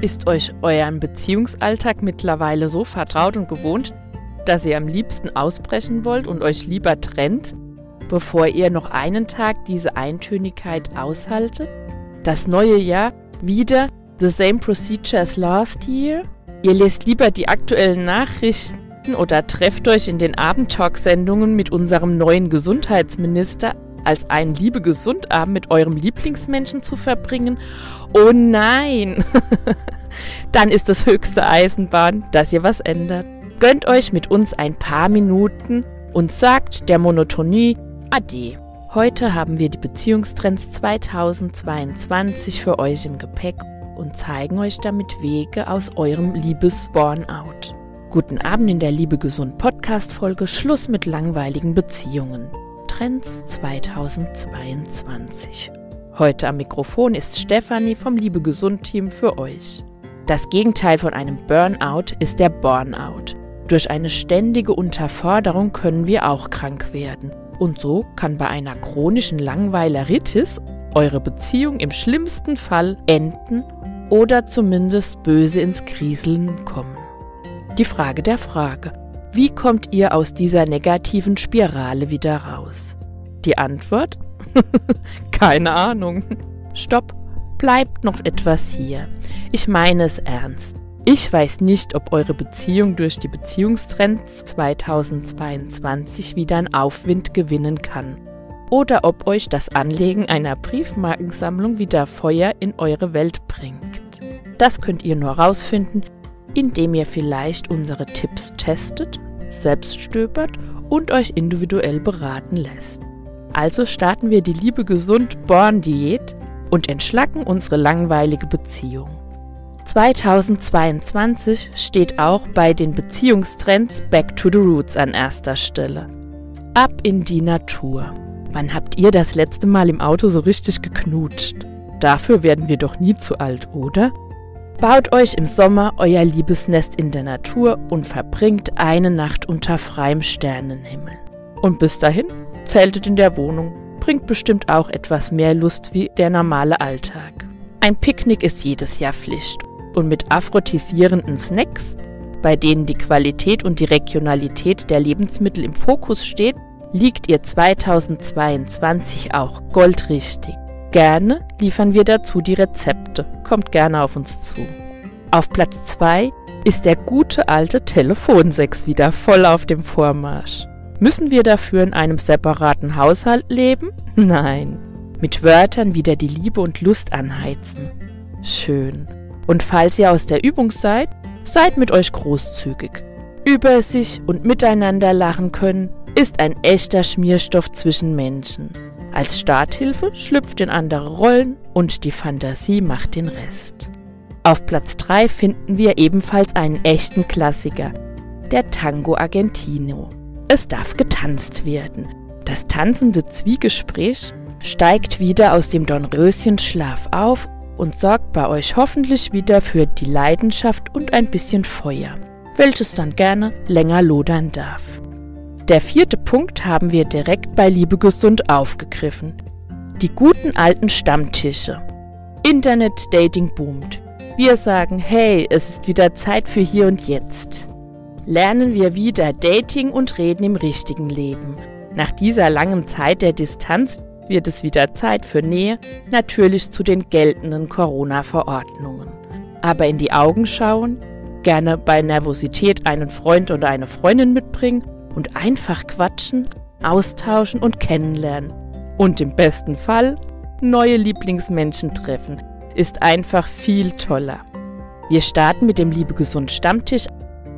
Ist euch euren Beziehungsalltag mittlerweile so vertraut und gewohnt, dass ihr am liebsten ausbrechen wollt und euch lieber trennt, bevor ihr noch einen Tag diese Eintönigkeit aushaltet? Das neue Jahr wieder the same procedure as last year? Ihr lest lieber die aktuellen Nachrichten oder trefft euch in den Abendtalk-Sendungen mit unserem neuen Gesundheitsminister, als einen liebe Gesundabend mit eurem Lieblingsmenschen zu verbringen? Oh nein! Dann ist es höchste Eisenbahn, dass ihr was ändert. Gönnt euch mit uns ein paar Minuten und sagt der Monotonie Ade. Heute haben wir die Beziehungstrends 2022 für euch im Gepäck und zeigen euch damit Wege aus eurem Liebes-Burnout. Guten Abend in der Liebe Gesund Podcast Folge Schluss mit langweiligen Beziehungen. Trends 2022. Heute am Mikrofon ist Stefanie vom Liebe Gesund Team für euch. Das Gegenteil von einem Burnout ist der Burnout. Durch eine ständige Unterforderung können wir auch krank werden. Und so kann bei einer chronischen Langweileritis eure Beziehung im schlimmsten Fall enden oder zumindest böse ins Kriseln kommen. Die Frage der Frage. Wie kommt ihr aus dieser negativen Spirale wieder raus? Die Antwort? Keine Ahnung. Stopp, bleibt noch etwas hier. Ich meine es ernst. Ich weiß nicht, ob eure Beziehung durch die Beziehungstrends 2022 wieder einen Aufwind gewinnen kann oder ob euch das Anlegen einer Briefmarkensammlung wieder Feuer in eure Welt bringt. Das könnt ihr nur rausfinden, indem ihr vielleicht unsere Tipps testet, selbst stöbert und euch individuell beraten lässt. Also starten wir die Liebe gesund Born Diät und entschlacken unsere langweilige Beziehung. 2022 steht auch bei den Beziehungstrends Back to the Roots an erster Stelle. Ab in die Natur. Wann habt ihr das letzte Mal im Auto so richtig geknutscht? Dafür werden wir doch nie zu alt, oder? Baut euch im Sommer euer Liebesnest in der Natur und verbringt eine Nacht unter freiem Sternenhimmel. Und bis dahin zeltet in der Wohnung, bringt bestimmt auch etwas mehr Lust wie der normale Alltag. Ein Picknick ist jedes Jahr Pflicht und mit aphrodisierenden Snacks, bei denen die Qualität und die Regionalität der Lebensmittel im Fokus steht, liegt ihr 2022 auch goldrichtig. Gerne liefern wir dazu die Rezepte. Kommt gerne auf uns zu. Auf Platz 2 ist der gute alte Telefonsex wieder voll auf dem Vormarsch. Müssen wir dafür in einem separaten Haushalt leben? Nein. Mit Wörtern wieder die Liebe und Lust anheizen. Schön. Und falls ihr aus der Übung seid, seid mit euch großzügig. Über sich und miteinander lachen können ist ein echter Schmierstoff zwischen Menschen. Als Starthilfe schlüpft in andere Rollen und die Fantasie macht den Rest. Auf Platz 3 finden wir ebenfalls einen echten Klassiker, der Tango Argentino. Es darf getanzt werden. Das tanzende Zwiegespräch steigt wieder aus dem Dornröschenschlaf auf und sorgt bei euch hoffentlich wieder für die Leidenschaft und ein bisschen Feuer, welches dann gerne länger lodern darf. Der vierte Punkt haben wir direkt bei Liebe Gesund aufgegriffen. Die guten alten Stammtische. Internet-Dating boomt. Wir sagen, hey, es ist wieder Zeit für hier und jetzt. Lernen wir wieder Dating und reden im richtigen Leben. Nach dieser langen Zeit der Distanz wird es wieder Zeit für Nähe, natürlich zu den geltenden Corona-Verordnungen. Aber in die Augen schauen, gerne bei Nervosität einen Freund oder eine Freundin mitbringen und einfach quatschen, austauschen und kennenlernen. Und im besten Fall neue Lieblingsmenschen treffen. Ist einfach viel toller. Wir starten mit dem Liebe Gesund Stammtisch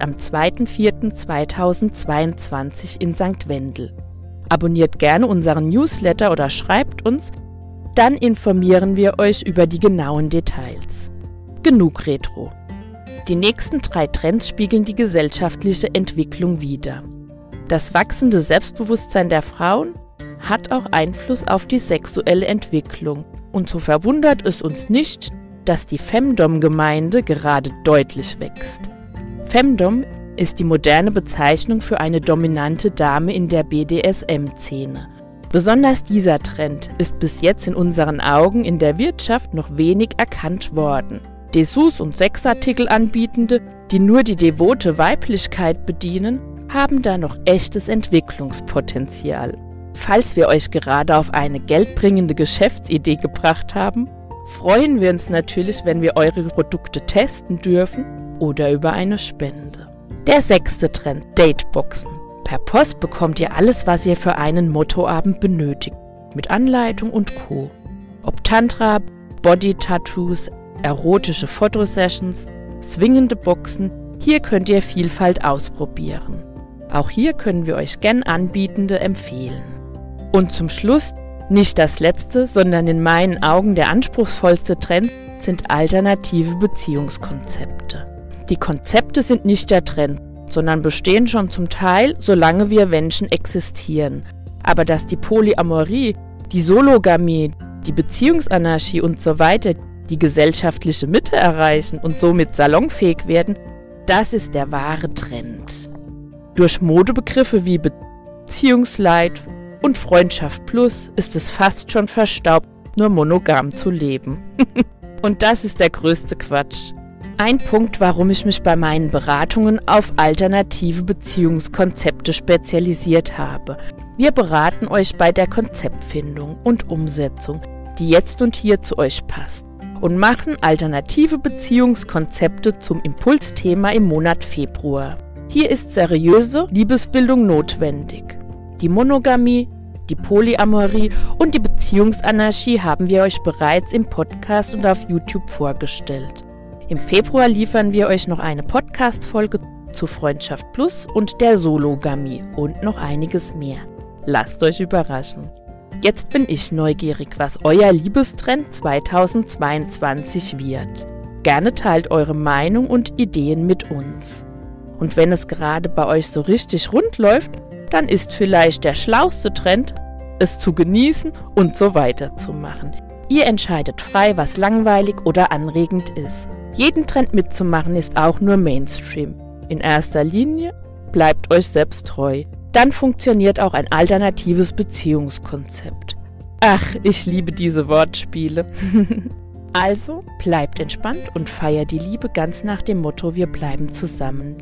am 2.4.2022 in St. Wendel. Abonniert gerne unseren Newsletter oder schreibt uns, dann informieren wir euch über die genauen Details. Genug Retro. Die nächsten drei Trends spiegeln die gesellschaftliche Entwicklung wider. Das wachsende Selbstbewusstsein der Frauen hat auch Einfluss auf die sexuelle Entwicklung. Und so verwundert es uns nicht, dass die Femdom-Gemeinde gerade deutlich wächst. Femdom ist die moderne Bezeichnung für eine dominante Dame in der BDSM-Szene. Besonders dieser Trend ist bis jetzt in unseren Augen in der Wirtschaft noch wenig erkannt worden. Dessous und Sexartikel anbietende, die nur die devote Weiblichkeit bedienen, haben da noch echtes Entwicklungspotenzial. Falls wir euch gerade auf eine geldbringende Geschäftsidee gebracht haben, freuen wir uns natürlich, wenn wir eure Produkte testen dürfen oder über eine Spende. Der sechste Trend, Dateboxen. Per Post bekommt ihr alles, was ihr für einen Mottoabend benötigt, mit Anleitung und Co. Ob Tantra, Body-Tattoos, erotische Fotosessions, swingende Boxen, hier könnt ihr Vielfalt ausprobieren. Auch hier können wir euch gern Anbietende empfehlen. Und zum Schluss, nicht das letzte, sondern in meinen Augen der anspruchsvollste Trend sind alternative Beziehungskonzepte. Die Konzepte sind nicht der Trend, sondern bestehen schon zum Teil, solange wir Menschen existieren. Aber dass die Polyamorie, die Sologamie, die Beziehungsanarchie und so weiter die gesellschaftliche Mitte erreichen und somit salonfähig werden, das ist der wahre Trend. Durch Modebegriffe wie Beziehungsleid und Freundschaft Plus ist es fast schon verstaubt, nur monogam zu leben. und das ist der größte Quatsch. Ein Punkt, warum ich mich bei meinen Beratungen auf alternative Beziehungskonzepte spezialisiert habe. Wir beraten euch bei der Konzeptfindung und Umsetzung, die jetzt und hier zu euch passt und machen alternative Beziehungskonzepte zum Impulsthema im Monat Februar. Hier ist seriöse Liebesbildung notwendig. Die Monogamie, die Polyamorie und die Beziehungsanarchie haben wir euch bereits im Podcast und auf YouTube vorgestellt. Im Februar liefern wir euch noch eine Podcast-Folge zu Freundschaft Plus und der Sologamie und noch einiges mehr. Lasst euch überraschen. Jetzt bin ich neugierig, was euer Liebestrend 2022 wird. Gerne teilt eure Meinung und Ideen mit uns. Und wenn es gerade bei euch so richtig rund läuft, dann ist vielleicht der schlauste Trend, es zu genießen und so weiter zu machen. Ihr entscheidet frei, was langweilig oder anregend ist. Jeden Trend mitzumachen ist auch nur Mainstream. In erster Linie bleibt euch selbst treu. Dann funktioniert auch ein alternatives Beziehungskonzept. Ach, ich liebe diese Wortspiele. also bleibt entspannt und feiert die Liebe ganz nach dem Motto Wir bleiben zusammen.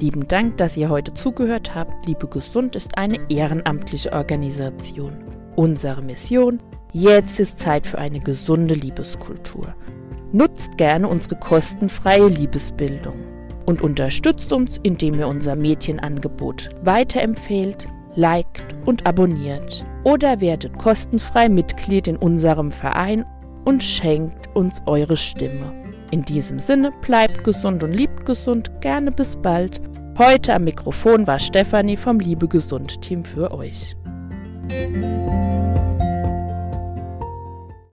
Lieben Dank, dass ihr heute zugehört habt. Liebe Gesund ist eine ehrenamtliche Organisation. Unsere Mission? Jetzt ist Zeit für eine gesunde Liebeskultur. Nutzt gerne unsere kostenfreie Liebesbildung und unterstützt uns, indem ihr unser Mädchenangebot weiterempfehlt, liked und abonniert. Oder werdet kostenfrei Mitglied in unserem Verein und schenkt uns eure Stimme. In diesem Sinne, bleibt gesund und liebt gesund. Gerne bis bald. Heute am Mikrofon war Stefanie vom Liebe Gesund Team für euch.